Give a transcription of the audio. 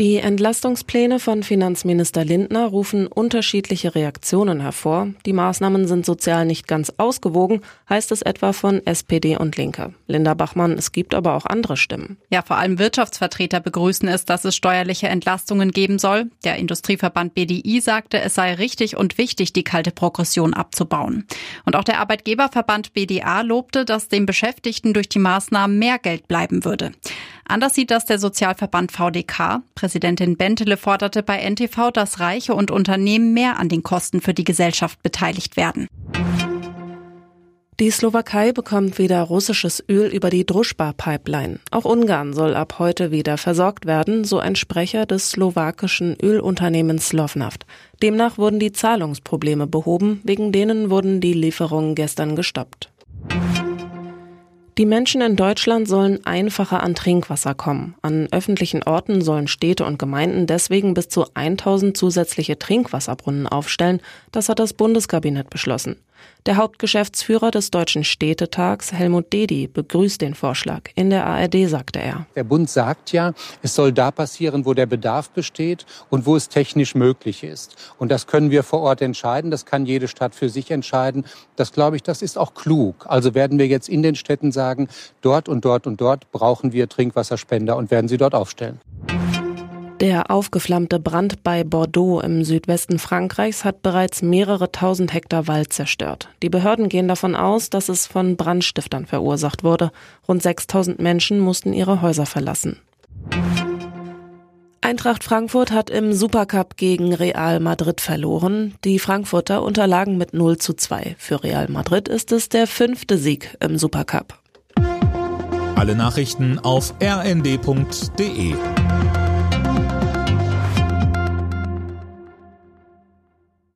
Die Entlastungspläne von Finanzminister Lindner rufen unterschiedliche Reaktionen hervor. Die Maßnahmen sind sozial nicht ganz ausgewogen, heißt es etwa von SPD und Linke. Linda Bachmann, es gibt aber auch andere Stimmen. Ja, vor allem Wirtschaftsvertreter begrüßen es, dass es steuerliche Entlastungen geben soll. Der Industrieverband BDI sagte, es sei richtig und wichtig, die kalte Progression abzubauen. Und auch der Arbeitgeberverband BDA lobte, dass den Beschäftigten durch die Maßnahmen mehr Geld bleiben würde. Anders sieht das der Sozialverband VDK. Präsidentin Bentele forderte bei NTV, dass Reiche und Unternehmen mehr an den Kosten für die Gesellschaft beteiligt werden. Die Slowakei bekommt wieder russisches Öl über die Druschba-Pipeline. Auch Ungarn soll ab heute wieder versorgt werden, so ein Sprecher des slowakischen Ölunternehmens Slovnaft. Demnach wurden die Zahlungsprobleme behoben, wegen denen wurden die Lieferungen gestern gestoppt. Die Menschen in Deutschland sollen einfacher an Trinkwasser kommen. An öffentlichen Orten sollen Städte und Gemeinden deswegen bis zu 1000 zusätzliche Trinkwasserbrunnen aufstellen. Das hat das Bundeskabinett beschlossen. Der Hauptgeschäftsführer des Deutschen Städtetags, Helmut Dedi, begrüßt den Vorschlag. In der ARD sagte er. Der Bund sagt ja, es soll da passieren, wo der Bedarf besteht und wo es technisch möglich ist. Und das können wir vor Ort entscheiden. Das kann jede Stadt für sich entscheiden. Das glaube ich, das ist auch klug. Also werden wir jetzt in den Städten sagen, dort und dort und dort brauchen wir Trinkwasserspender und werden sie dort aufstellen. Der aufgeflammte Brand bei Bordeaux im Südwesten Frankreichs hat bereits mehrere tausend Hektar Wald zerstört. Die Behörden gehen davon aus, dass es von Brandstiftern verursacht wurde. Rund 6000 Menschen mussten ihre Häuser verlassen. Eintracht Frankfurt hat im Supercup gegen Real Madrid verloren. Die Frankfurter unterlagen mit 0 zu 2. Für Real Madrid ist es der fünfte Sieg im Supercup. Alle Nachrichten auf rnd.de